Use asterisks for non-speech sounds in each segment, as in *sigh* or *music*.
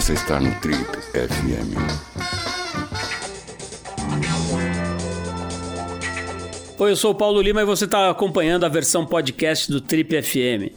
Você está no Trip FM. Oi, eu sou o Paulo Lima e você está acompanhando a versão podcast do Trip FM.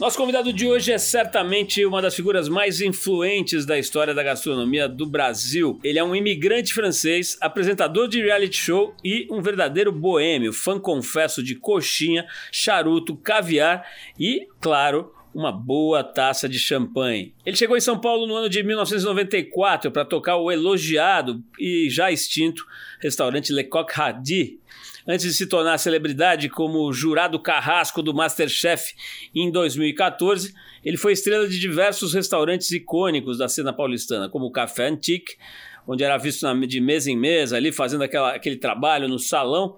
Nosso convidado de hoje é certamente uma das figuras mais influentes da história da gastronomia do Brasil. Ele é um imigrante francês, apresentador de reality show e um verdadeiro boêmio, fã confesso de coxinha, charuto, caviar e, claro, uma boa taça de champanhe. Ele chegou em São Paulo no ano de 1994 para tocar o elogiado e já extinto restaurante Le Coq Hardy, antes de se tornar celebridade como jurado carrasco do Masterchef em 2014, ele foi estrela de diversos restaurantes icônicos da cena paulistana, como o Café Antique, onde era visto de mesa em mesa, ali fazendo aquela, aquele trabalho no salão,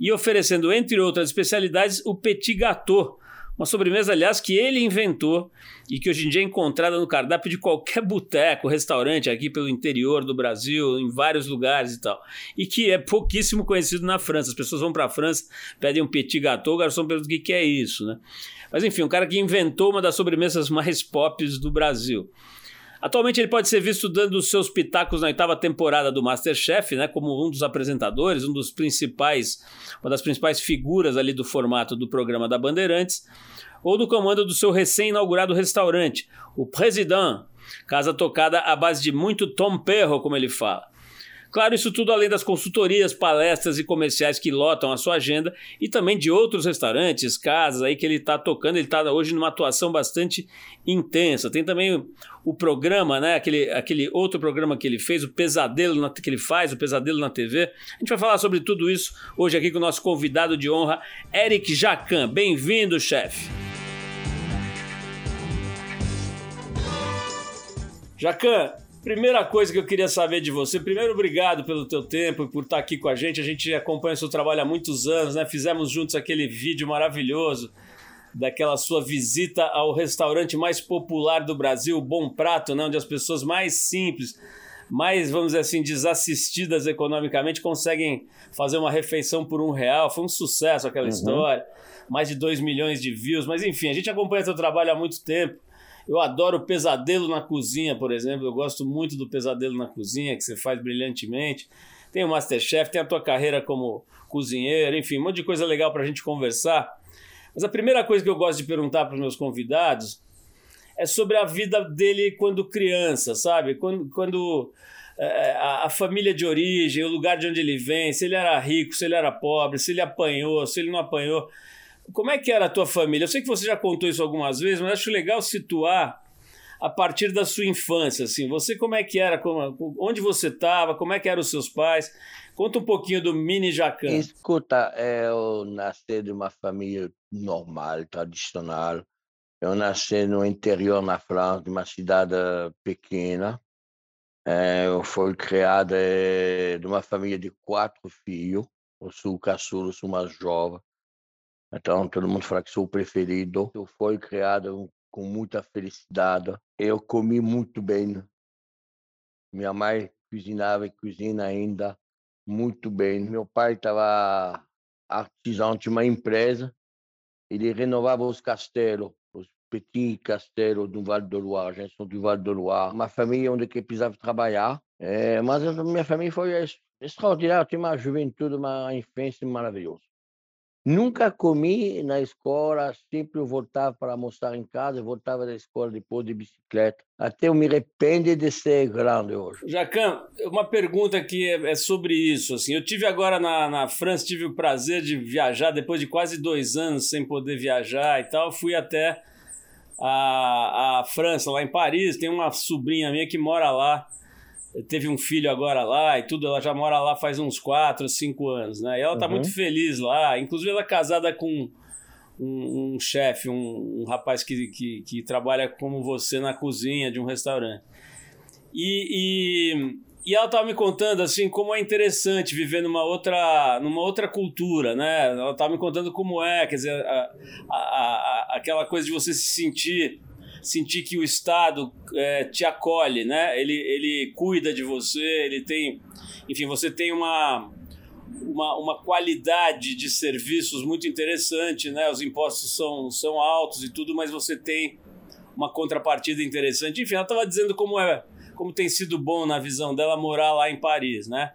e oferecendo, entre outras especialidades, o Petit Gâteau, uma sobremesa, aliás, que ele inventou e que hoje em dia é encontrada no cardápio de qualquer *laughs* boteco, restaurante aqui pelo interior do Brasil, em vários lugares e tal. E que é pouquíssimo conhecido na França. As pessoas vão para a França, pedem um petit gâteau, o garçom pergunta o que, que é isso, né? Mas enfim, um cara que inventou uma das sobremesas mais pop do Brasil. Atualmente ele pode ser visto dando seus pitacos na oitava temporada do Masterchef, né, como um dos apresentadores, um dos principais, uma das principais figuras ali do formato do programa da Bandeirantes, ou do comando do seu recém-inaugurado restaurante, o President, casa tocada à base de muito tom perro, como ele fala. Claro, isso tudo além das consultorias, palestras e comerciais que lotam a sua agenda e também de outros restaurantes, casas aí que ele está tocando. Ele está hoje numa atuação bastante intensa. Tem também o programa, né? Aquele, aquele outro programa que ele fez, o Pesadelo na, que ele faz, o Pesadelo na TV. A gente vai falar sobre tudo isso hoje aqui com o nosso convidado de honra, Eric Jacan. Bem-vindo, chefe. Jacan, Primeira coisa que eu queria saber de você, primeiro obrigado pelo teu tempo e por estar aqui com a gente. A gente acompanha o seu trabalho há muitos anos, né? Fizemos juntos aquele vídeo maravilhoso daquela sua visita ao restaurante mais popular do Brasil, Bom Prato, né? onde as pessoas mais simples, mais, vamos dizer assim, desassistidas economicamente, conseguem fazer uma refeição por um real. Foi um sucesso aquela uhum. história, mais de 2 milhões de views, mas enfim, a gente acompanha seu trabalho há muito tempo. Eu adoro o Pesadelo na Cozinha, por exemplo. Eu gosto muito do Pesadelo na Cozinha, que você faz brilhantemente. Tem o Masterchef, tem a tua carreira como cozinheiro, enfim, um monte de coisa legal para a gente conversar. Mas a primeira coisa que eu gosto de perguntar para os meus convidados é sobre a vida dele quando criança, sabe? Quando, quando é, a, a, família de origem, o lugar de onde ele vem, se ele era rico, se ele era pobre, se ele apanhou, se ele não apanhou. Como é que era a tua família? Eu sei que você já contou isso algumas vezes, mas acho legal situar a partir da sua infância, assim. Você como é que era, como, onde você estava, como é que eram os seus pais? Conta um pouquinho do mini Jacan. Escuta, eu nasci de uma família normal, tradicional. Eu nasci no interior na França, de uma cidade pequena. É, eu fui criado de uma família de quatro filhos. Eu sou o caçula, sou mais jovem. Então, todo mundo fala que sou o preferido. Eu fui criado com muita felicidade. Eu comi muito bem. Minha mãe cozinhava e cozinha ainda muito bem. Meu pai estava artesão de uma empresa. Ele renovava os castelos, os petits castelos do Vale do Loire, gente do Vale do Loire. Uma família onde que precisava trabalhar. É, mas a minha família foi extraordinária. Eu tinha uma juventude, uma infância maravilhosa. Nunca comi na escola, sempre eu voltava para almoçar em casa, voltava da escola depois de bicicleta. Até eu me arrependo de ser grande hoje. Jacan, uma pergunta que é, é sobre isso. Assim, eu tive agora na, na França, tive o prazer de viajar depois de quase dois anos sem poder viajar e tal. Fui até a, a França, lá em Paris. Tem uma sobrinha minha que mora lá teve um filho agora lá e tudo, ela já mora lá faz uns 4, 5 anos, né? E ela tá uhum. muito feliz lá. Inclusive, ela é casada com um, um chefe, um, um, rapaz que, que, que, trabalha como você na cozinha de um restaurante. E, e, e ela tava me contando assim como é interessante viver numa outra, numa outra cultura, né? Ela tava me contando como é, quer dizer, a, a, a, aquela coisa de você se sentir sentir que o Estado é, te acolhe, né? Ele, ele cuida de você, ele tem, enfim, você tem uma, uma, uma qualidade de serviços muito interessante, né? Os impostos são, são altos e tudo, mas você tem uma contrapartida interessante. Enfim, ela estava dizendo como é, como tem sido bom na visão dela morar lá em Paris, né?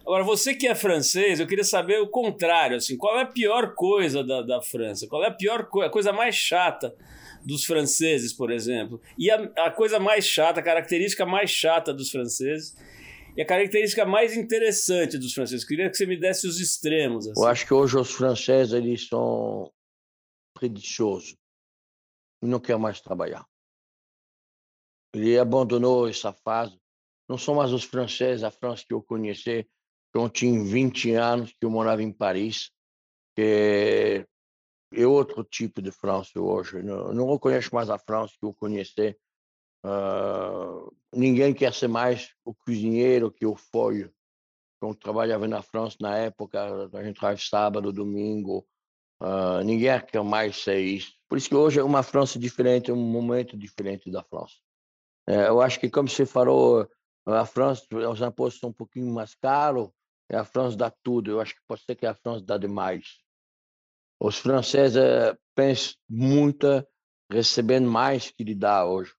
Agora, você que é francês, eu queria saber o contrário, assim, qual é a pior coisa da, da França? Qual é a pior coisa, a coisa mais chata dos franceses, por exemplo? E a, a coisa mais chata, a característica mais chata dos franceses e a característica mais interessante dos franceses. Queria que você me desse os extremos. Assim. Eu acho que hoje os franceses eles são preguiçosos não querem mais trabalhar. Ele abandonou essa fase. Não são mais os franceses, a França que eu conheci, eu tinha 20 anos que eu morava em Paris, que é outro tipo de França hoje. Não, não reconheço mais a França que eu conheci. Uh, ninguém quer ser mais o cozinheiro que eu fui quando trabalhava na França na época. A gente trabalhava sábado, domingo. Uh, ninguém quer mais ser isso. Por isso que hoje é uma França diferente, um momento diferente da França. É, eu acho que, como você falou, a França, os impostos são um pouquinho mais caros, é a França dá tudo. Eu acho que pode ser que a França dá demais. Os franceses eh, pensam muito recebendo mais que lhe dá hoje.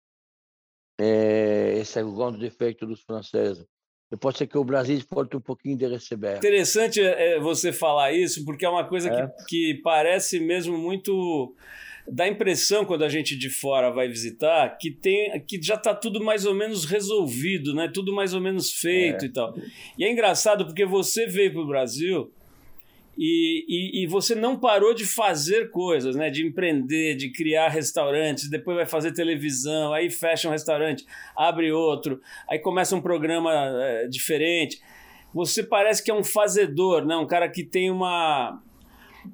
É, esse é o grande defeito dos franceses. E pode ser que o Brasil falte um pouquinho de receber. Interessante é, você falar isso, porque é uma coisa é. Que, que parece mesmo muito dá a impressão quando a gente de fora vai visitar que tem que já está tudo mais ou menos resolvido, né? Tudo mais ou menos feito é. e tal. E é engraçado porque você veio para o Brasil e, e, e, você não parou de fazer coisas, né? De empreender, de criar restaurantes, depois vai fazer televisão, aí fecha um restaurante, abre outro, aí começa um programa é, diferente. Você parece que é um fazedor, né? Um cara que tem uma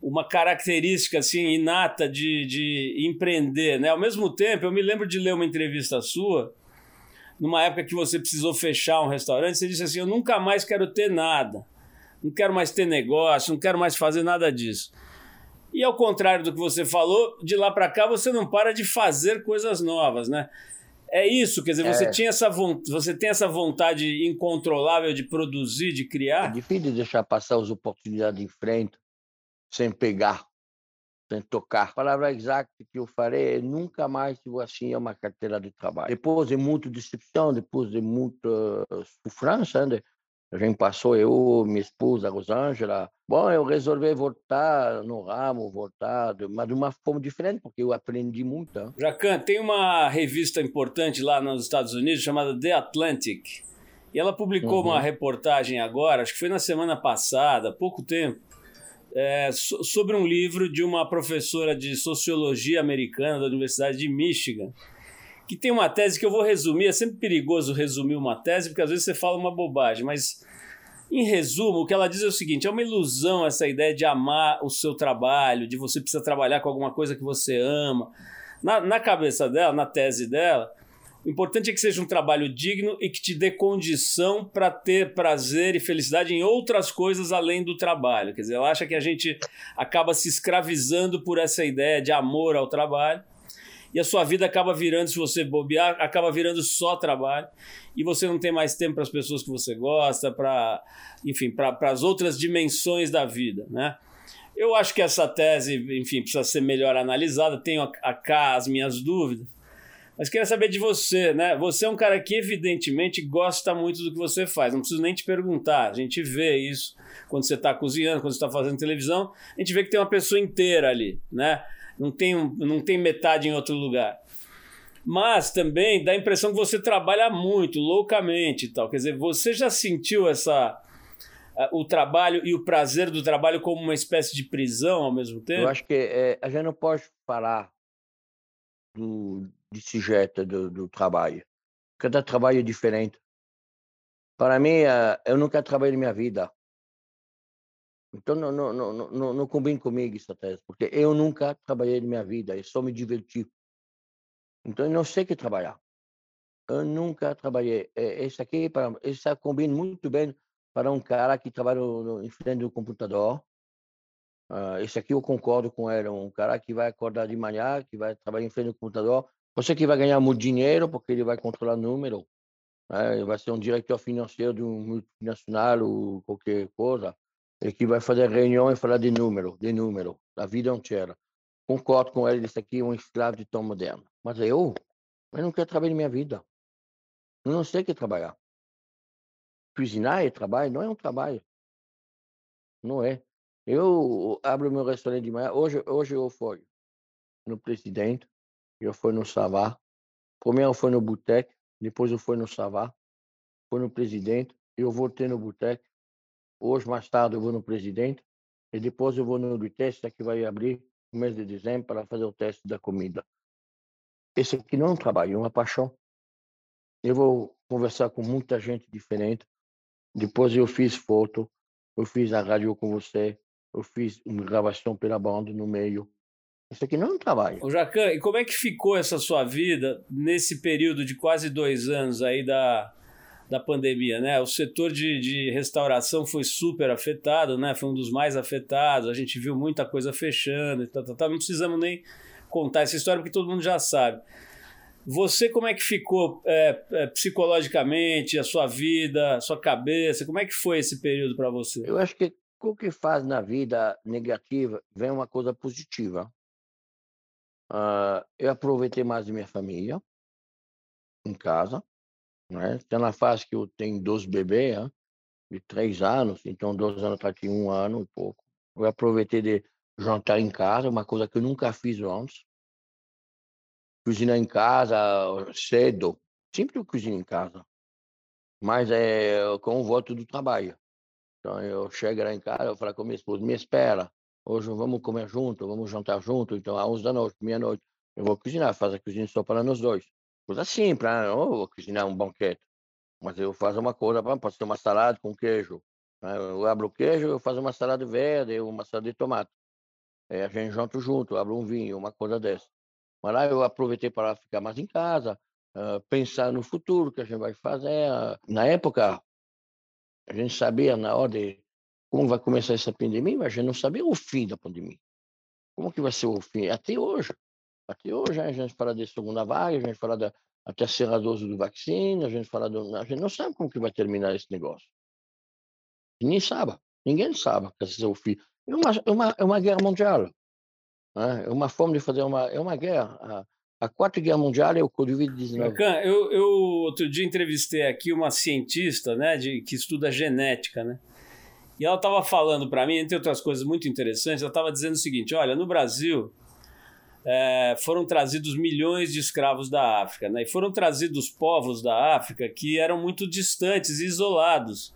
uma característica assim inata de, de empreender, né? Ao mesmo tempo, eu me lembro de ler uma entrevista sua, numa época que você precisou fechar um restaurante, você disse assim: "Eu nunca mais quero ter nada. Não quero mais ter negócio, não quero mais fazer nada disso". E ao contrário do que você falou, de lá para cá você não para de fazer coisas novas, né? É isso, quer dizer, você, é. tinha essa você tem essa vontade incontrolável de produzir, de criar? É difícil deixar passar as oportunidades em frente sem pegar, sem tocar. A palavra exata que eu farei é nunca mais tive assim uma carteira de trabalho. Depois de muita decepção, depois de muita sofrência, né? A gente passou, eu, minha esposa, Rosângela. Bom, eu resolvi voltar no ramo, voltar, mas de uma forma diferente, porque eu aprendi muito. Hein? Jacan, tem uma revista importante lá nos Estados Unidos chamada The Atlantic. E ela publicou uhum. uma reportagem agora, acho que foi na semana passada, pouco tempo, é, so, sobre um livro de uma professora de sociologia americana da Universidade de Michigan, que tem uma tese que eu vou resumir. É sempre perigoso resumir uma tese, porque às vezes você fala uma bobagem, mas em resumo, o que ela diz é o seguinte: é uma ilusão essa ideia de amar o seu trabalho, de você precisar trabalhar com alguma coisa que você ama. Na, na cabeça dela, na tese dela, o importante é que seja um trabalho digno e que te dê condição para ter prazer e felicidade em outras coisas além do trabalho. Quer dizer, ela acha que a gente acaba se escravizando por essa ideia de amor ao trabalho e a sua vida acaba virando, se você bobear, acaba virando só trabalho e você não tem mais tempo para as pessoas que você gosta, para, enfim, para as outras dimensões da vida, né? Eu acho que essa tese, enfim, precisa ser melhor analisada. Tenho cá as minhas dúvidas mas queria saber de você, né? Você é um cara que evidentemente gosta muito do que você faz. Não preciso nem te perguntar. A gente vê isso quando você está cozinhando, quando você está fazendo televisão. A gente vê que tem uma pessoa inteira ali, né? Não tem, não tem metade em outro lugar. Mas também dá a impressão que você trabalha muito, loucamente e tal. Quer dizer, você já sentiu essa o trabalho e o prazer do trabalho como uma espécie de prisão ao mesmo tempo? Eu acho que é, a gente não pode falar do, de sujeito do, do trabalho. Cada trabalho é diferente. Para mim, eh, eu nunca trabalhei na minha vida. Então, não, não, não, não, não combina comigo essa tese, porque eu nunca trabalhei na minha vida, eu só me diverti. Então, eu não sei que trabalhar. Eu nunca trabalhei. Esse aqui, para, esse combina muito bem para um cara que trabalha no, em frente do computador. Uh, esse aqui eu concordo com ele, um cara que vai acordar de manhã, que vai trabalhar em frente do computador, você que vai ganhar muito dinheiro, porque ele vai controlar número, né? ele vai ser um diretor financeiro de um multinacional ou qualquer coisa, e que vai fazer reunião e falar de número, de número, da vida inteira. Concordo com ele, isso aqui é um escravo de tão moderno. Mas eu, eu não quero trabalhar na minha vida. Eu não sei o que é trabalhar. Cozinhar é trabalho, não é um trabalho. Não é. Eu abro meu restaurante de manhã. Hoje, hoje eu fui no Presidente, eu fui no Savá. Primeiro eu fui no Boteco, depois eu fui no Savá. Fui no Presidente, eu voltei no Boteco. Hoje, mais tarde, eu vou no Presidente. E depois eu vou no teste que vai abrir no mês de dezembro para fazer o teste da comida. Esse aqui não é um trabalho, é uma paixão. Eu vou conversar com muita gente diferente. Depois eu fiz foto, eu fiz a rádio com você, eu fiz uma gravação pela banda no meio. Isso aqui não é um trabalho. Jacan, e como é que ficou essa sua vida nesse período de quase dois anos aí da, da pandemia, né? O setor de, de restauração foi super afetado, né? Foi um dos mais afetados. A gente viu muita coisa fechando e tal, tal, tal. Não precisamos nem contar essa história porque todo mundo já sabe. Você, como é que ficou é, é, psicologicamente, a sua vida, a sua cabeça? Como é que foi esse período para você? Eu acho que o que faz na vida negativa vem uma coisa positiva. Uh, eu aproveitei mais minha família em casa. Né? Tem na fase que eu tenho dois bebês né? de três anos, então dois anos para aqui, um ano e pouco. Eu aproveitei de jantar em casa, uma coisa que eu nunca fiz antes. Cozinhar em casa cedo. Sempre eu cozinho em casa. Mas é com o voto do trabalho. Então eu chego lá em casa, eu falo com minha esposa, me espera. Hoje vamos comer junto, vamos jantar junto. Então às 11 da noite, meia-noite, eu vou cozinhar, faço a cozinha só para nós dois. Coisa né? não vou cozinhar um banquete. Mas eu faço uma coisa, posso ter uma salada com queijo. Né? Eu abro o queijo, eu faço uma salada verde, uma salada de tomate. Aí a gente janta junto, abre um vinho, uma coisa dessa. Mas lá eu aproveitei para ficar mais em casa, uh, pensar no futuro que a gente vai fazer. Na época, a gente sabia na hora de como vai começar essa pandemia, mas a gente não sabia o fim da pandemia. Como que vai ser o fim? Até hoje. Até hoje a gente fala de segunda vaga, a gente fala da terceira dose do vacina, a gente fala do... A gente não sabe como que vai terminar esse negócio. Ninguém sabe. Ninguém sabe vai ser o fim. É uma, é uma, é uma guerra mundial. Né? É uma forma de fazer uma, é uma guerra. A, a quarta guerra mundial é o Covid-19. Eu, eu outro dia entrevistei aqui uma cientista né, de, que estuda genética, né? E ela estava falando para mim, entre outras coisas muito interessantes, ela estava dizendo o seguinte: olha, no Brasil é, foram trazidos milhões de escravos da África, né? E foram trazidos povos da África que eram muito distantes isolados.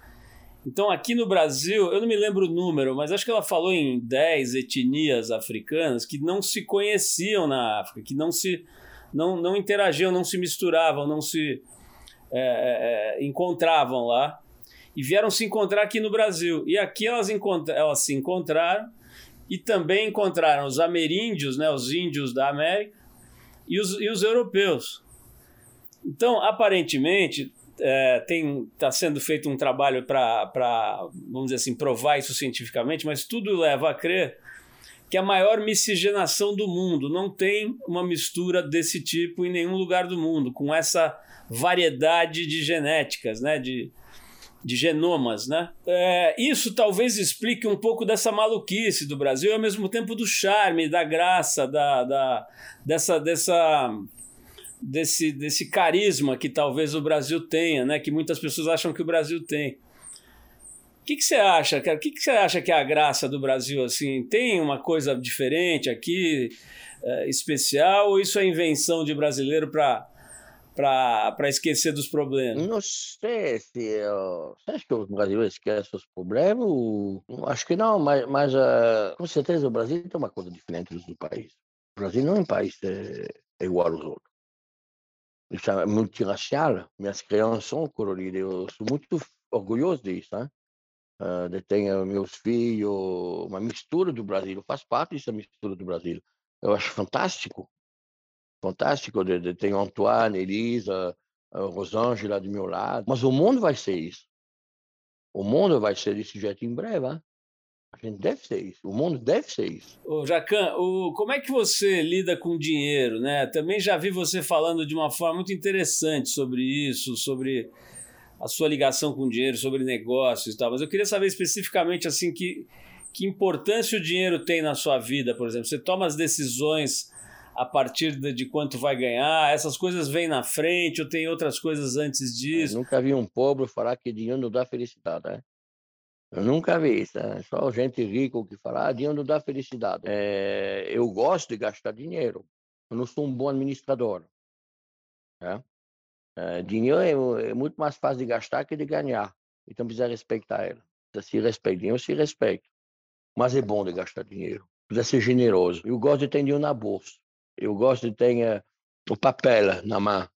Então, aqui no Brasil, eu não me lembro o número, mas acho que ela falou em 10 etnias africanas que não se conheciam na África, que não se não, não interagiam, não se misturavam, não se é, é encontravam lá e vieram se encontrar aqui no Brasil. E aqui elas, elas se encontraram e também encontraram os ameríndios, né, os índios da América, e os, e os europeus. Então, aparentemente, é, tem está sendo feito um trabalho para, vamos dizer assim, provar isso cientificamente, mas tudo leva a crer que a maior miscigenação do mundo não tem uma mistura desse tipo em nenhum lugar do mundo, com essa variedade de genéticas, né, de, de genomas, né? É, isso talvez explique um pouco dessa maluquice do Brasil e ao mesmo tempo do charme, da graça, da, da dessa, dessa desse, desse carisma que talvez o Brasil tenha, né? Que muitas pessoas acham que o Brasil tem. O que, você acha, cara? O que, que você acha que é a graça do Brasil, assim? Tem uma coisa diferente aqui, é, especial, ou isso é invenção de brasileiro para para esquecer dos problemas? Não sei se. Eu... Você acha que o Brasil esquece os problemas? Acho que não, mas, mas uh, com certeza o Brasil tem uma coisa diferente do país. O Brasil não é um país é, é igual aos outros é multirracial, minhas crianças são coloridas, eu sou muito orgulhoso disso, né? Uh, de ter meus filhos, uma mistura do Brasil, faz parte dessa mistura do Brasil. Eu acho fantástico, fantástico de, de ter Antoine, Elisa, uh, Rosângela do meu lado, mas o mundo vai ser isso. O mundo vai ser desse jeito em breve, hein? A gente deve ser isso. O mundo deve ser isso. Ô, Jacan, o, como é que você lida com dinheiro, né? Também já vi você falando de uma forma muito interessante sobre isso, sobre a sua ligação com dinheiro, sobre negócios e tal. Mas eu queria saber especificamente assim que que importância o dinheiro tem na sua vida, por exemplo. Você toma as decisões a partir de, de, quanto vai ganhar? Essas coisas vêm na frente ou tem outras coisas antes disso? Eu nunca vi um pobre falar que dinheiro não dá felicidade, né? Eu nunca vi isso, né? Só gente rica que fala, ah, dinheiro não dá felicidade. É, eu gosto de gastar dinheiro. Eu não sou um bom administrador. Né? É, dinheiro é, é, muito mais fácil de gastar que de ganhar. Então precisa respeitar ele. Se respeitar. Eu se respeito. Mas é bom de gastar dinheiro. Precisa ser generoso. Eu gosto de ter dinheiro na bolsa. Eu gosto de ter o papel na mão.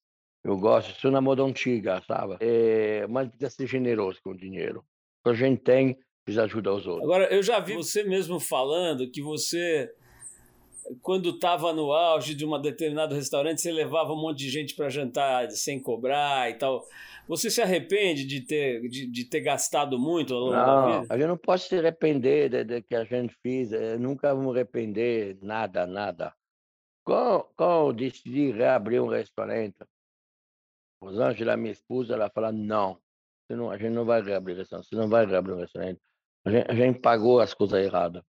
Eu gosto, sou na moda antiga, sabe? É, mas precisa ser generoso com o dinheiro. A gente tem, precisa ajudar os outros. Agora, eu já vi você mesmo falando que você, quando estava no auge de um determinado restaurante, você levava um monte de gente para jantar sem cobrar e tal. Você se arrepende de ter, de, de ter gastado muito ao longo não, da vida? A gente não pode se arrepender de, de que a gente fez. Eu nunca vou arrepender nada, nada. Quando, eu decidi reabrir um restaurante, Rosângela, minha esposa, ela fala, não, não, a gente não vai reabrir restaurante, você não vai reabrir o restaurante. A gente, a gente pagou as coisas erradas.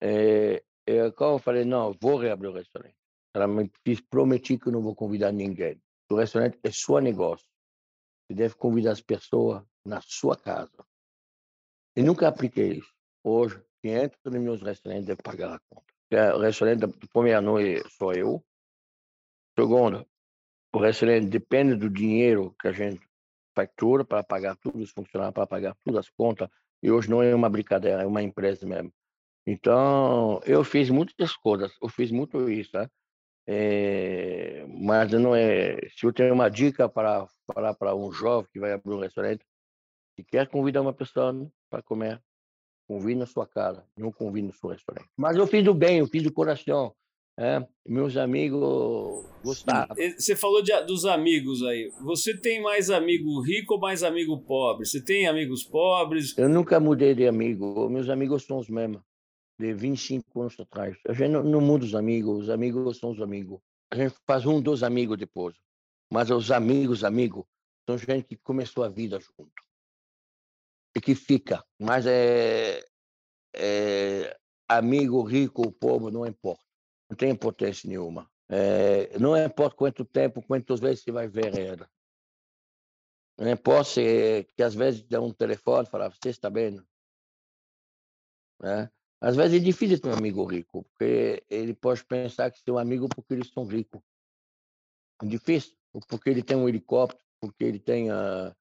É, é, quando eu falei, não, vou reabrir o restaurante, ela me fiz, prometi que eu não vou convidar ninguém. O restaurante é seu negócio. Você deve convidar as pessoas na sua casa. E nunca apliquei isso. Hoje, quem entra nos meus restaurantes deve pagar a conta. O restaurante, do primeira noite, sou eu. Segundo, o restaurante depende do dinheiro que a gente factura para pagar tudo os funcionários, para pagar todas as contas. E hoje não é uma brincadeira, é uma empresa mesmo. Então, eu fiz muitas coisas, eu fiz muito isso, né? É, mas não é. Se eu tenho uma dica para falar para um jovem que vai abrir um restaurante, que quer convidar uma pessoa para comer, convide na sua casa, não convide no seu restaurante. Mas eu fiz do bem, eu fiz do coração. É, meus amigos gostavam. Você falou de, dos amigos aí. Você tem mais amigo rico ou mais amigo pobre? Você tem amigos pobres? Eu nunca mudei de amigo. Meus amigos são os mesmos, de 25 anos atrás. A gente não, não muda os amigos. Os amigos são os amigos. A gente faz um dos amigos depois. Mas os amigos, amigos, são gente que começou a vida junto. E que fica. Mas é, é amigo rico pobre, não importa não tem importância nenhuma. É, não importa quanto tempo, quantas vezes você vai ver ela. Não importa se, que às vezes dá um telefone e fala, você está bem? É? Às vezes é difícil ter um amigo rico, porque ele pode pensar que seu amigo porque eles são ricos. É difícil, porque ele tem um helicóptero, porque ele tem uh,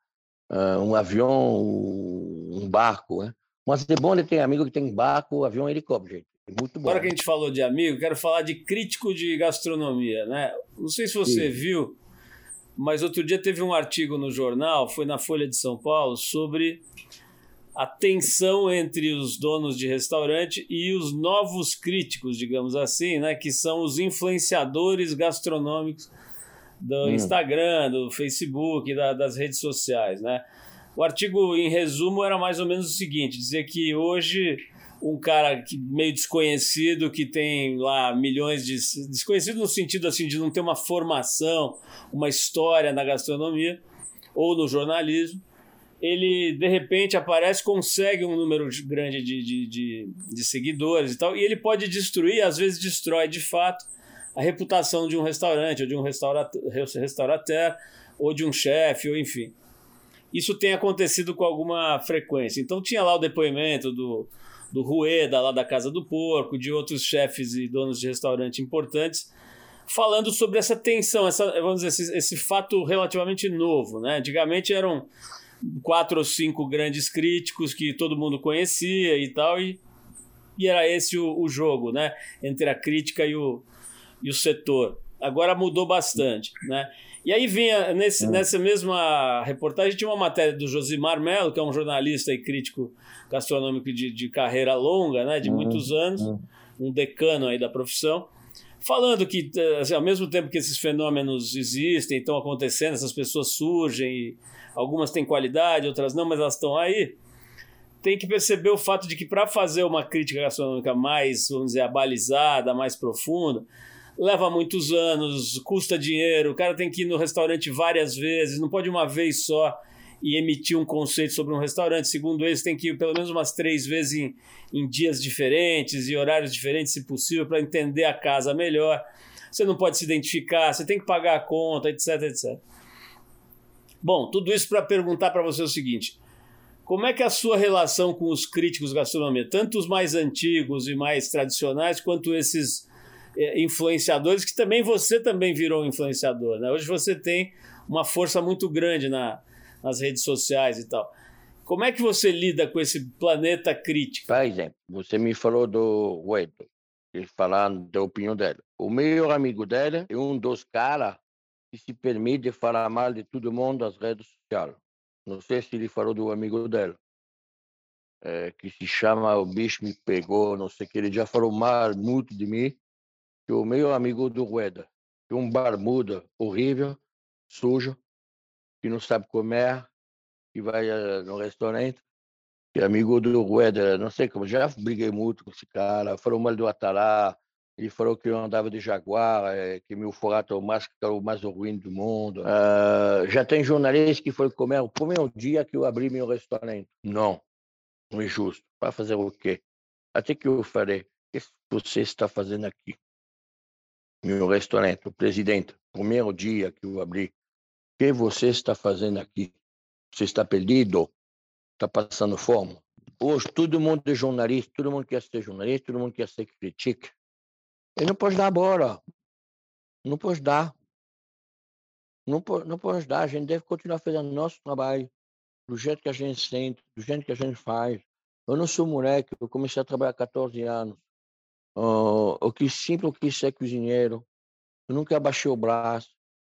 um avião, um barco. Né? Mas é bom ele ter amigo que tem barco, avião helicóptero, gente. Muito bom. Agora que a gente falou de amigo, quero falar de crítico de gastronomia, né? Não sei se você Sim. viu, mas outro dia teve um artigo no jornal, foi na Folha de São Paulo, sobre a tensão entre os donos de restaurante e os novos críticos, digamos assim, né? Que são os influenciadores gastronômicos do hum. Instagram, do Facebook, da, das redes sociais, né? O artigo, em resumo, era mais ou menos o seguinte: dizer que hoje um cara que, meio desconhecido que tem lá milhões de. desconhecido no sentido assim de não ter uma formação, uma história na gastronomia ou no jornalismo. Ele de repente aparece, consegue um número grande de, de, de, de seguidores e tal, e ele pode destruir, às vezes destrói de fato, a reputação de um restaurante, ou de um restaurateur, ou de um chefe, ou enfim. Isso tem acontecido com alguma frequência. Então tinha lá o depoimento do, do Rueda, lá da Casa do Porco, de outros chefes e donos de restaurante importantes, falando sobre essa tensão, essa, vamos dizer, esse, esse fato relativamente novo. Né? Antigamente eram quatro ou cinco grandes críticos que todo mundo conhecia e tal, e, e era esse o, o jogo, né? Entre a crítica e o, e o setor. Agora mudou bastante, né? E aí vinha, nesse, é. nessa mesma reportagem, tinha uma matéria do Josimar Melo, que é um jornalista e crítico gastronômico de, de carreira longa, né, de uhum. muitos anos, uhum. um decano aí da profissão, falando que, assim, ao mesmo tempo que esses fenômenos existem, estão acontecendo, essas pessoas surgem, algumas têm qualidade, outras não, mas elas estão aí, tem que perceber o fato de que para fazer uma crítica gastronômica mais, vamos dizer, abalizada, mais profunda, leva muitos anos, custa dinheiro, o cara tem que ir no restaurante várias vezes, não pode uma vez só e emitir um conceito sobre um restaurante. Segundo eles, tem que ir pelo menos umas três vezes em, em dias diferentes e horários diferentes, se possível, para entender a casa melhor. você não pode se identificar, você tem que pagar a conta, etc, etc. Bom, tudo isso para perguntar para você o seguinte: como é que é a sua relação com os críticos de gastronomia, tanto os mais antigos e mais tradicionais, quanto esses influenciadores, que também você também virou um influenciador, né? Hoje você tem uma força muito grande na, nas redes sociais e tal. Como é que você lida com esse planeta crítico? Por exemplo, você me falou do Weber, falando da opinião dele. O melhor amigo dele é um dos caras que se permite falar mal de todo mundo nas redes sociais. Não sei se ele falou do amigo dele, é, que se chama O Bicho Me Pegou, não sei o que. Ele já falou mal muito de mim, que o meu amigo do Rueda, que é um barbuda horrível, sujo, que não sabe comer, que vai uh, no restaurante, que é amigo do Rueda, não sei como, já briguei muito com esse cara, falou mal do Atalá, ele falou que eu andava de Jaguar, é, que meu forato é o mais, é o mais ruim do mundo. Uh, já tem jornalista que foi comer o primeiro dia que eu abri meu restaurante. Não, não é justo. Para fazer o quê? Até que eu falei, o que você está fazendo aqui? Meu restaurante, o presidente, primeiro dia que eu abri, o que você está fazendo aqui? Você está perdido? Está passando fome? Hoje todo mundo é jornalista, todo mundo quer ser jornalista, todo mundo quer ser crítico. Ele não pode dar bola. Não pode dar. Não pode, não pode dar. A gente deve continuar fazendo nosso trabalho do jeito que a gente sente, do jeito que a gente faz. Eu não sou moleque, eu comecei a trabalhar há 14 anos. Uh, eu quis, sempre eu quis ser cozinheiro. Eu nunca abaixei o braço.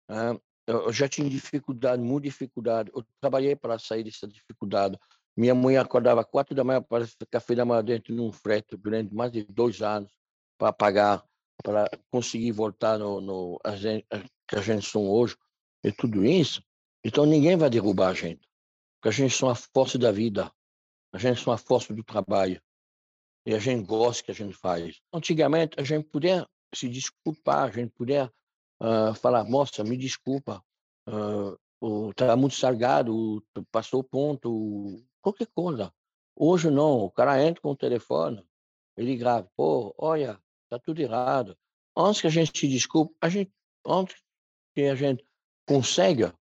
Uh, eu já tinha dificuldade, muita dificuldade. Eu trabalhei para sair dessa dificuldade. Minha mãe acordava quatro da manhã para café da manhã dentro de um frete durante mais de dois anos para pagar, para conseguir voltar no, no a gente, que a gente são hoje, e tudo isso. Então ninguém vai derrubar a gente, porque a gente são a força da vida, a gente são a força do trabalho, e a gente gosta que a gente faz. Antigamente a gente podia se desculpar, a gente podia uh, falar, moça, me desculpa, uh, tá muito salgado, passou o ponto, qualquer coisa. Hoje não, o cara entra com o telefone, ele grava, pô, olha, Está tudo errado. Antes que a gente se desculpe, a gente, antes que a gente consiga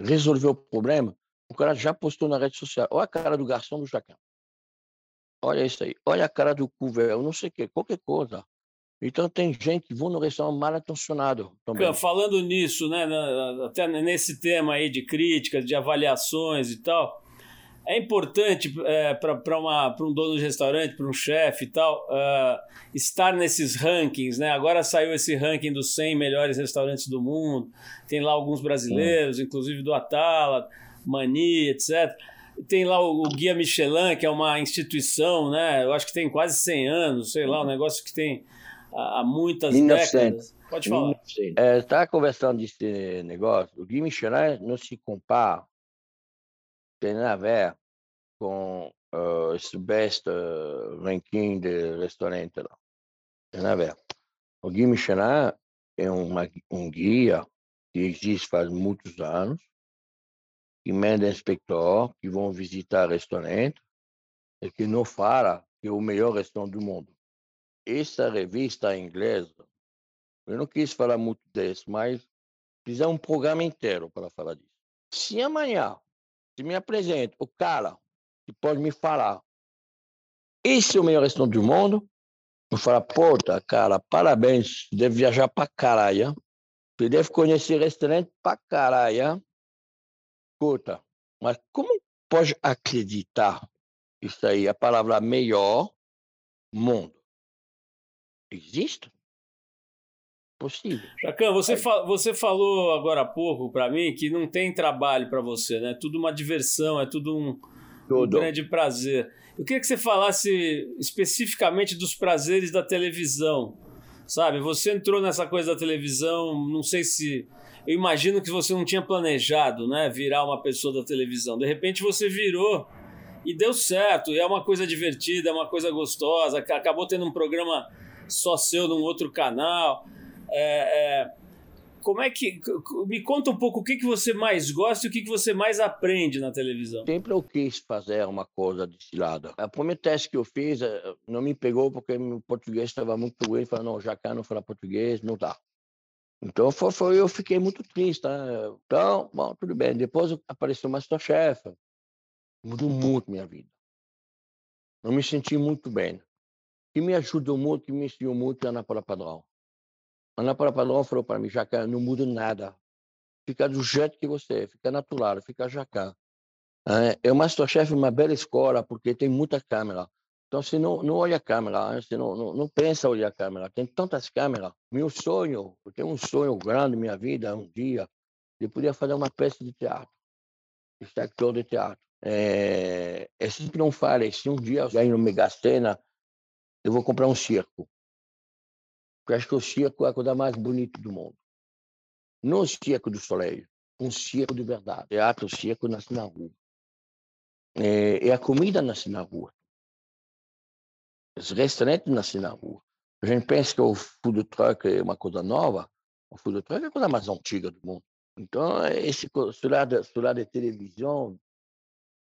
resolver o problema, o cara já postou na rede social. Olha a cara do garçom do Jacan. Olha isso aí. Olha a cara do couvert, não sei o quê, qualquer coisa. Então tem gente que vão no restaurante mal intencionado também. Falando nisso, né, até nesse tema aí de críticas, de avaliações e tal, é importante é, para um dono de restaurante, para um chefe e tal, uh, estar nesses rankings, né? Agora saiu esse ranking dos 100 melhores restaurantes do mundo, tem lá alguns brasileiros, hum. inclusive do Atala, Mani, etc. Tem lá o, o, Guia Michelin, que é uma instituição, né? Eu acho que tem quase 100 anos, sei lá, um negócio que tem há, muitas 1900. décadas. Pode falar. É, Estava conversando desse negócio. O Guia Michelin não se compara tem a ver com uh, esse best uh, ranking de restaurante lá. Tem a ver. O Guia Michelin é uma, um guia que existe faz muitos anos, que manda inspector que vão visitar restaurante e que não fala que é o melhor restaurante do mundo. Essa revista inglesa, eu não quis falar muito disso, mas fizer um programa inteiro para falar disso. Se amanhã se me apresenta o cara que pode me falar, esse é o melhor restaurante do mundo, eu falo, puta, cara, parabéns, deve viajar pra caralho, você deve conhecer restaurante pra caralho, escuta, mas como pode acreditar isso aí, a palavra melhor mundo? Existe? possível. Jacan, você, fa você falou agora há pouco para mim que não tem trabalho para você, né? Tudo uma diversão, é tudo um, tudo. um grande prazer. Eu queria que você falasse especificamente dos prazeres da televisão. Sabe, você entrou nessa coisa da televisão, não sei se. Eu imagino que você não tinha planejado, né? Virar uma pessoa da televisão. De repente você virou e deu certo. E é uma coisa divertida, é uma coisa gostosa. Acabou tendo um programa só seu num outro canal. É, é, como é que. Me conta um pouco o que, que você mais gosta e o que, que você mais aprende na televisão. Sempre eu quis fazer uma coisa desse lado. A primeira teste que eu fiz eh, não me pegou porque meu português estava muito ruim. Falei, não, já cá não fala português, não dá. Então, foi, foi, eu fiquei muito triste. Né? Então, bom, tudo bem. Depois apareceu o Masterchef. Mudou muito minha vida. Eu me senti muito bem. Que me ajudou muito, que me ensinou muito é a Ana Paula Padrão. A Ana Paula Padrão falou para mim, Jacan, não muda nada. Fica do jeito que você é, fica natural, fica Jacan. É, o Masterchef é uma bela escola, porque tem muita câmera. Então, você não, não olha a câmera, você não, não, não pensa olhar a câmera. Tem tantas câmeras. Meu sonho, eu tenho um sonho grande minha vida, um dia, de poder fazer uma peça de teatro, ser actor de teatro. É, é sempre não falei, se um dia eu ganho no Megastena, eu vou comprar um circo. Porque acho que o circo é a coisa mais bonita do mundo. Não o circo do soleil, um circo de verdade. Teatro, circo nasce na rua. É, e a comida nasce na rua. Os restaurantes nascem na rua. A gente pensa que o food truck é uma coisa nova. O food truck é a coisa mais antiga do mundo. Então, esse lado, lado de televisão,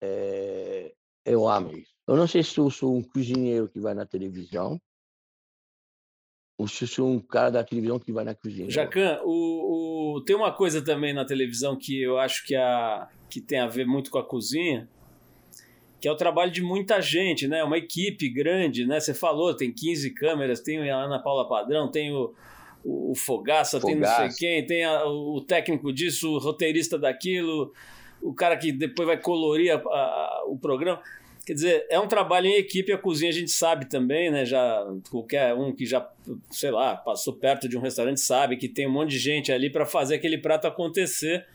é, eu amo isso. Eu não sei se eu sou um cozinheiro que vai na televisão ou se eu sou um cara da televisão que vai na cozinha. Jacan, o, o, tem uma coisa também na televisão que eu acho que, a, que tem a ver muito com a cozinha, que é o trabalho de muita gente, né? Uma equipe grande, né? Você falou, tem 15 câmeras, tem a Ana Paula Padrão, tem o, o, o Fogaça, Fogaça, tem não sei quem, tem a, o técnico disso, o roteirista daquilo, o cara que depois vai colorir a, a, o programa. Quer dizer, é um trabalho em equipe, a cozinha a gente sabe também, né? Já qualquer um que já, sei lá, passou perto de um restaurante sabe que tem um monte de gente ali para fazer aquele prato acontecer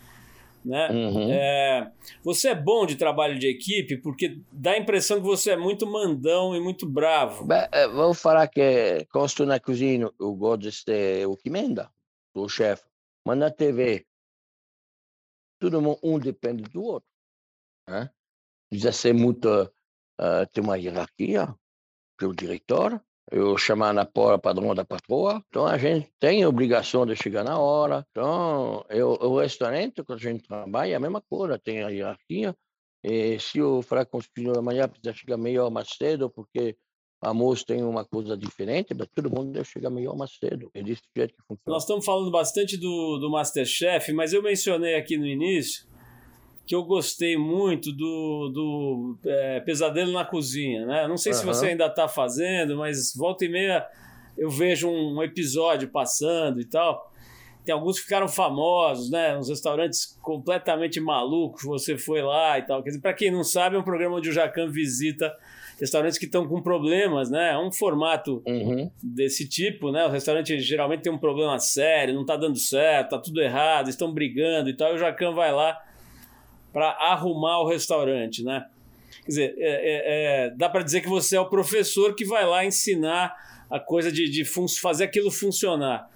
né? Uhum. É, você é bom de trabalho de equipe porque dá a impressão que você é muito mandão e muito bravo. Beh, eh, vou falar que quando na cozinha, eu gosto de ser o que manda, o chefe. Mas na TV, todo mundo um depende do outro. Né? Precisa ser muito, uh, ter uma hierarquia, pelo diretor, eu chamar na porta padrão da patroa. Então a gente tem a obrigação de chegar na hora. Então eu, o restaurante, quando a gente trabalha, é a mesma coisa, tem a hierarquia. E se eu falar com os amanhã, precisa chegar melhor mais cedo, porque a moça tem uma coisa diferente, mas todo mundo deve chegar melhor mais cedo. É desse jeito que funciona. Nós estamos falando bastante do, do Masterchef, mas eu mencionei aqui no início que eu gostei muito do, do é, Pesadelo na Cozinha, né? Não sei uhum. se você ainda está fazendo, mas volta e meia eu vejo um episódio passando e tal. Tem alguns que ficaram famosos, né? Uns restaurantes completamente malucos, você foi lá e tal. Quer dizer, para quem não sabe, é um programa onde o Jacan visita restaurantes que estão com problemas, né? É um formato uhum. desse tipo, né? O restaurante geralmente tem um problema sério, não está dando certo, tá tudo errado, estão brigando e tal. E o Jacan vai lá para arrumar o restaurante, né? Quer dizer, é, é, é, dá para dizer que você é o professor que vai lá ensinar a coisa de, de fazer aquilo funcionar.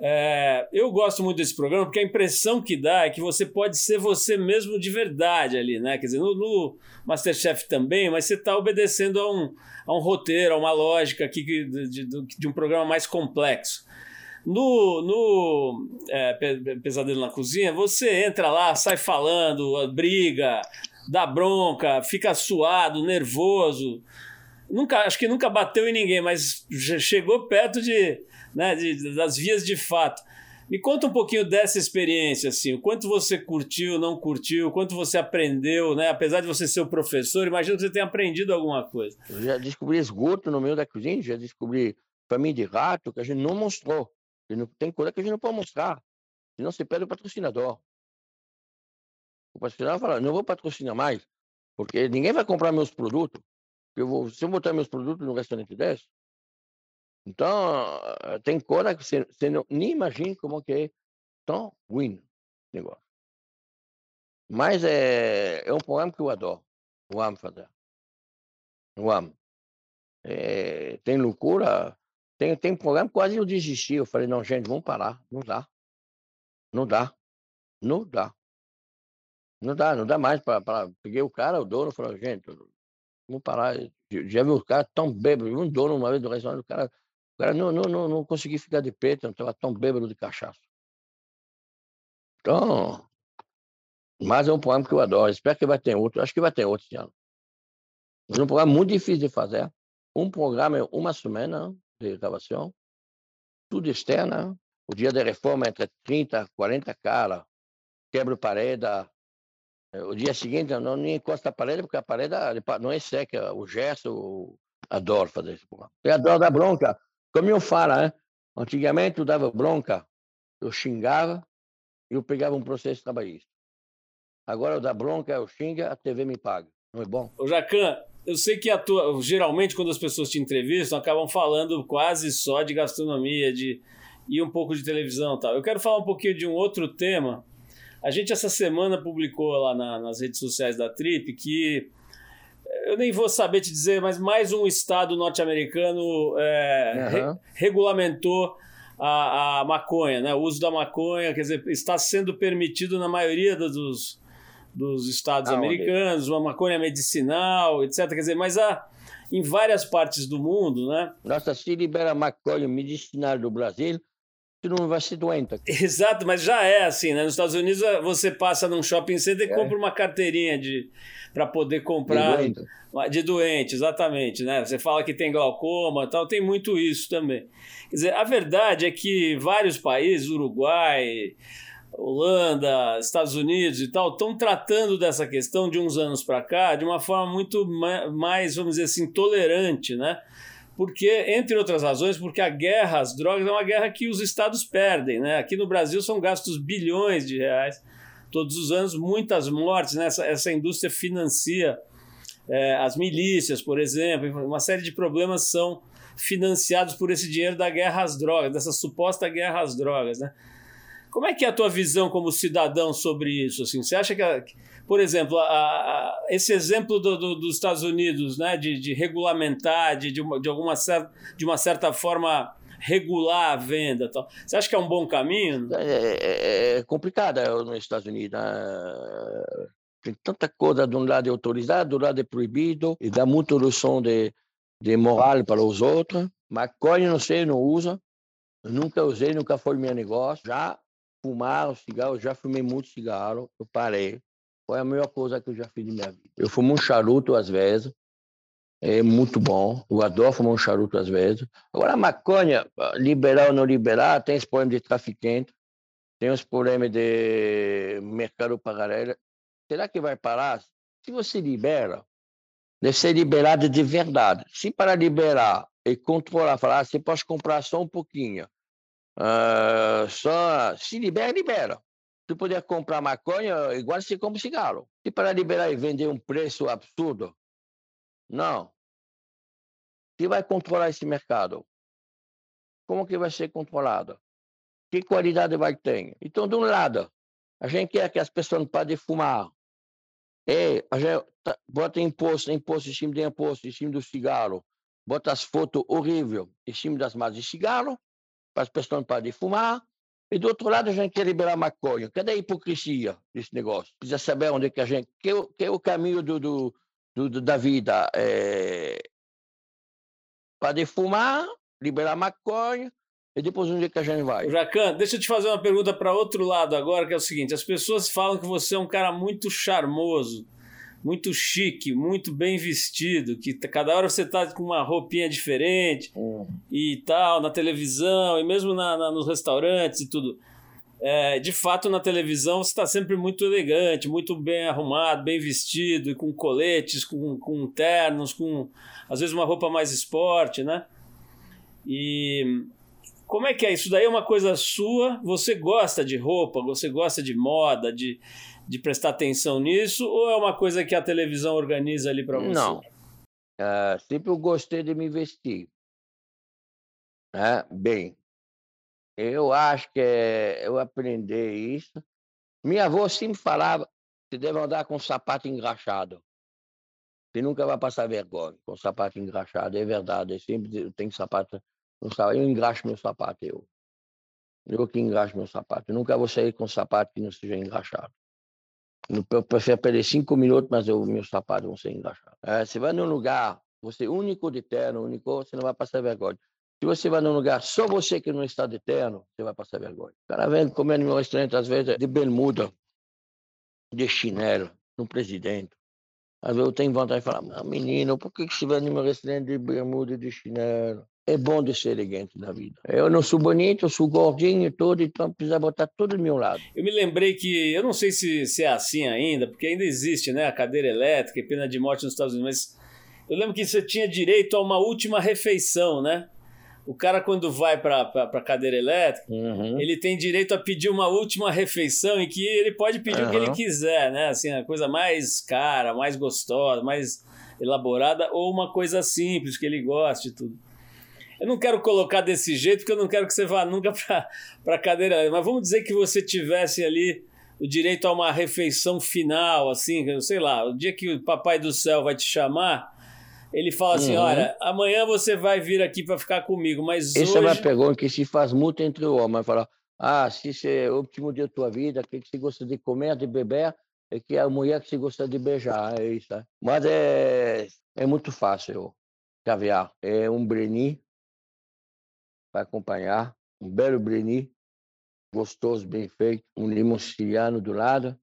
É, eu gosto muito desse programa porque a impressão que dá é que você pode ser você mesmo de verdade ali, né? Quer dizer, no, no Masterchef também, mas você está obedecendo a um, a um roteiro, a uma lógica aqui de, de, de um programa mais complexo. No, no é, Pesadelo na Cozinha, você entra lá, sai falando, briga, dá bronca, fica suado, nervoso. Nunca, acho que nunca bateu em ninguém, mas chegou perto de, né, de, das vias de fato. Me conta um pouquinho dessa experiência, assim, o quanto você curtiu, não curtiu, o quanto você aprendeu, né? Apesar de você ser o professor, imagino que você tenha aprendido alguma coisa. Eu já descobri esgoto no meio da cozinha, já descobri família de rato que a gente não mostrou. Tem coisa que a gente não pode mostrar. Senão você perde o patrocinador. O patrocinador fala, não vou patrocinar mais, porque ninguém vai comprar meus produtos. Eu vou, se eu botar meus produtos no restaurante desse, então tem coisa que você, você não, nem imagina como que é tão ruim o negócio. Mas é, é um programa que eu adoro. Eu amo fazer. Eu amo. É, tem loucura tem, tem programa quase eu desisti. Eu falei, não, gente, vamos parar. Não dá. Não dá. Não dá. Não dá, não dá mais para. Peguei o cara, o dono, falou, gente, vamos parar. Já vi o cara tão bêbado. Um dono uma vez do restaurante, o cara, o cara não, não, não, não consegui ficar de peito, não estava tão bêbado de cachaça. Então, mas é um programa que eu adoro. Espero que vai ter outro. Acho que vai ter outro esse ano. É um programa muito difícil de fazer. Um programa é uma semana, de gravação, tudo externa. O dia da reforma, entre 30, 40 caras, quebra parede. Eh, o dia seguinte, não nem encosta a parede, porque a parede não é seca. O Gerson adora fazer isso. Eu adoro dar bronca. Como eu falo, né? Antigamente eu dava bronca, eu xingava eu pegava um processo trabalhista. Agora eu dou bronca, eu xinga, a TV me paga. Não é bom? Ô Jacan, eu sei que a tua, geralmente quando as pessoas te entrevistam, acabam falando quase só de gastronomia, de e um pouco de televisão, tal. Eu quero falar um pouquinho de um outro tema. A gente essa semana publicou lá na, nas redes sociais da Trip que eu nem vou saber te dizer, mas mais um estado norte-americano é, uhum. re, regulamentou a, a, maconha, né? o uso da maconha, quer dizer, está sendo permitido na maioria dos, dos estados ah, americanos, uma maconha medicinal, etc. Quer dizer, mas há, em várias partes do mundo, né? Nossa, se libera maconha medicinal do Brasil, tu não vai ser doente. Exato, mas já é assim, né? Nos Estados Unidos você passa num shopping center e é. compra uma carteirinha de para poder comprar de doente. de doente, exatamente, né? Você fala que tem glaucoma, tal, tem muito isso também. Quer dizer, a verdade é que vários países, Uruguai, Holanda, Estados Unidos e tal, estão tratando dessa questão de uns anos para cá de uma forma muito mais, vamos dizer assim, tolerante, né? porque, entre outras razões, porque a guerra às drogas é uma guerra que os estados perdem. Né? Aqui no Brasil são gastos bilhões de reais todos os anos, muitas mortes. Né? Essa, essa indústria financia é, as milícias, por exemplo, uma série de problemas são financiados por esse dinheiro da guerra às drogas, dessa suposta guerra às drogas. Né? Como é que é a tua visão como cidadão sobre isso? Assim, você acha que, por exemplo, a, a, esse exemplo do, do, dos Estados Unidos, né, de, de regulamentar, de, de, uma, de, alguma certa, de uma certa forma regular a venda, tal. você acha que é um bom caminho? É, é, é, é complicado nos Estados Unidos. Né? Tem tanta coisa, de um lado é autorizado, do lado é proibido, e dá muita lição de, de moral para os outros. Maconha, não sei, não usa. nunca usei, nunca foi meu negócio. Já fumar cigarro, já fumei muito cigarro, eu parei. Foi a melhor coisa que eu já fiz na minha vida. Eu fumo um charuto às vezes, é muito bom. Eu adoro fumar um charuto às vezes. Agora, a maconha, liberar ou não liberar, tem esse problema de traficante, tem os problemas de mercado paralelo. Será que vai parar? Se você libera, deve ser liberado de verdade. Se para liberar e controlar, falar, ah, você pode comprar só um pouquinho, Uh, só se libera, libera. Se puder comprar maconha, igual se compra cigarro. Se para liberar e vender um preço absurdo, não. Quem vai controlar esse mercado? Como que vai ser controlado? Que qualidade vai ter? Então, de um lado, a gente quer que as pessoas não podem fumar. E a gente tá, bota imposto, imposto em cima de imposto, em cima do cigarro. Bota as fotos horríveis em cima das massas de cigarro para as pessoas não pararem de fumar. E do outro lado, a gente quer liberar maconha. Cadê a hipocrisia desse negócio? Precisa saber onde é que a gente. Que, é que é o caminho do, do, do da vida? É... Para de fumar, liberar maconha, e depois onde é que a gente vai? Jacan, deixa eu te fazer uma pergunta para outro lado agora, que é o seguinte: as pessoas falam que você é um cara muito charmoso muito chique, muito bem vestido, que cada hora você tá com uma roupinha diferente hum. e tal, na televisão e mesmo na, na nos restaurantes e tudo. É, de fato, na televisão você está sempre muito elegante, muito bem arrumado, bem vestido, e com coletes, com, com ternos, com às vezes uma roupa mais esporte, né? E como é que é? Isso daí é uma coisa sua? Você gosta de roupa? Você gosta de moda? De, de prestar atenção nisso ou é uma coisa que a televisão organiza ali para você? Não. Uh, sempre eu gostei de me vestir. Uh, bem, eu acho que eu aprendi isso. Minha avó sempre falava: você deve andar com sapato engraxado. Você nunca vai passar vergonha com sapato engraxado. É verdade. Eu sempre tenho sapato. Eu engraxo meu sapato, eu. Eu que engraxo meu sapato. Eu nunca vou sair com sapato que não seja engraxado. Eu prefiro perder cinco minutos, mas os meus sapatos vão ser engraxados. É, você vai num lugar, você é único de terno, único, você não vai passar vergonha. Se você vai num lugar só você que não está de terno, você vai passar vergonha. O cara vem comendo meu restaurante, às vezes, de bermuda, de chinelo, no presidente. Às vezes eu tenho vontade de falar, menino, por que você vai no meu restaurante de bermuda e de chinelo? É bom de ser elegante na vida. Eu não sou bonito, eu sou gordinho todo, então precisa botar tudo do meu lado. Eu me lembrei que, eu não sei se, se é assim ainda, porque ainda existe né, a cadeira elétrica e pena de morte nos Estados Unidos, mas eu lembro que você tinha direito a uma última refeição, né? O cara, quando vai para a cadeira elétrica, uhum. ele tem direito a pedir uma última refeição em que ele pode pedir uhum. o que ele quiser, né? Assim, a coisa mais cara, mais gostosa, mais elaborada, ou uma coisa simples, que ele goste e tudo. Eu não quero colocar desse jeito, porque eu não quero que você vá nunca *laughs* para a cadeira. Mas vamos dizer que você tivesse ali o direito a uma refeição final, assim, sei lá, o dia que o Papai do Céu vai te chamar, ele fala assim: uhum. olha, amanhã você vai vir aqui para ficar comigo, mas Essa hoje... é uma pergunta que se faz muito entre o homem. Fala, ah, se é o último dia da tua vida, o que você gosta de comer, de beber, é que é a mulher que você gosta de beijar, é isso. Né? Mas é, é muito fácil, caviar. É um breni para acompanhar, um belo breni, gostoso, bem feito, um limão siciliano do lado,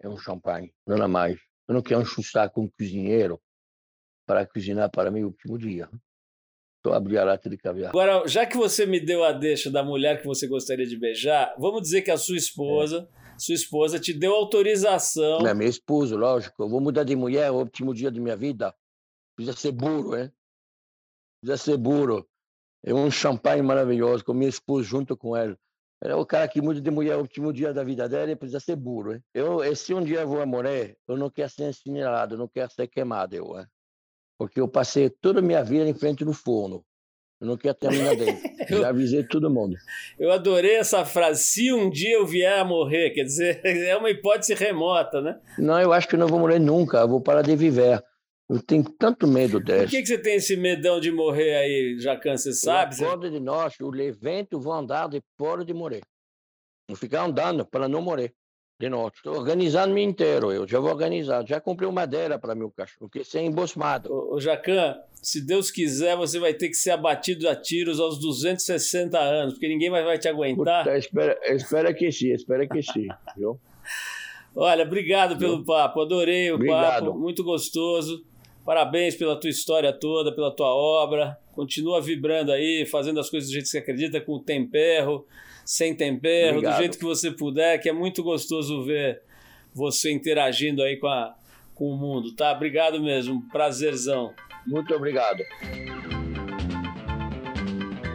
é um champanhe, é mais. Eu não quero enxustar com um cozinheiro para cozinhar para mim o último dia. Estou abrindo a lata de caviar. Agora, já que você me deu a deixa da mulher que você gostaria de beijar, vamos dizer que a sua esposa, é. sua esposa te deu autorização. Não, minha esposa, lógico. Eu vou mudar de mulher o último dia de minha vida. Precisa ser burro, hein? Precisa ser burro. É um champanhe maravilhoso, com minha esposa junto com ela. É o cara que muda de mulher o último dia da vida dela, precisa ser burro. Hein? Eu, se um dia eu vou morrer, eu não quero ser incinerado, eu não quero ser queimado. Eu, hein? Porque eu passei toda a minha vida em frente do forno. Eu não quero terminar dentro. *laughs* eu, Já avisei todo mundo. Eu adorei essa frase. Se um dia eu vier a morrer, quer dizer, *laughs* é uma hipótese remota, né? Não, eu acho que não vou morrer nunca. Eu vou parar de viver. Eu tenho tanto medo dessa. Por que, que você tem esse medão de morrer aí, Jacan? Você sabe? Eu acordo de noite, o evento vou andar depois de morrer. Vou ficar andando para não morrer de noite. Estou organizando-me inteiro. Eu já vou organizar. Já comprei uma madeira para meu cachorro, porque sem embosmado. Ô, ô Jacan, se Deus quiser, você vai ter que ser abatido a tiros aos 260 anos, porque ninguém mais vai te aguentar. Puta, espera, espera que sim, espera que sim. Viu? Olha, obrigado pelo papo. Adorei o obrigado. papo. Muito gostoso. Parabéns pela tua história toda, pela tua obra. Continua vibrando aí, fazendo as coisas do jeito que você acredita, com tempero, sem tempero, Obrigado. do jeito que você puder, que é muito gostoso ver você interagindo aí com, a, com o mundo, tá? Obrigado mesmo, prazerzão. Muito obrigado.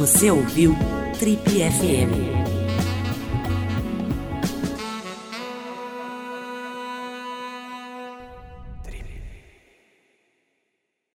Você ouviu Trip FM.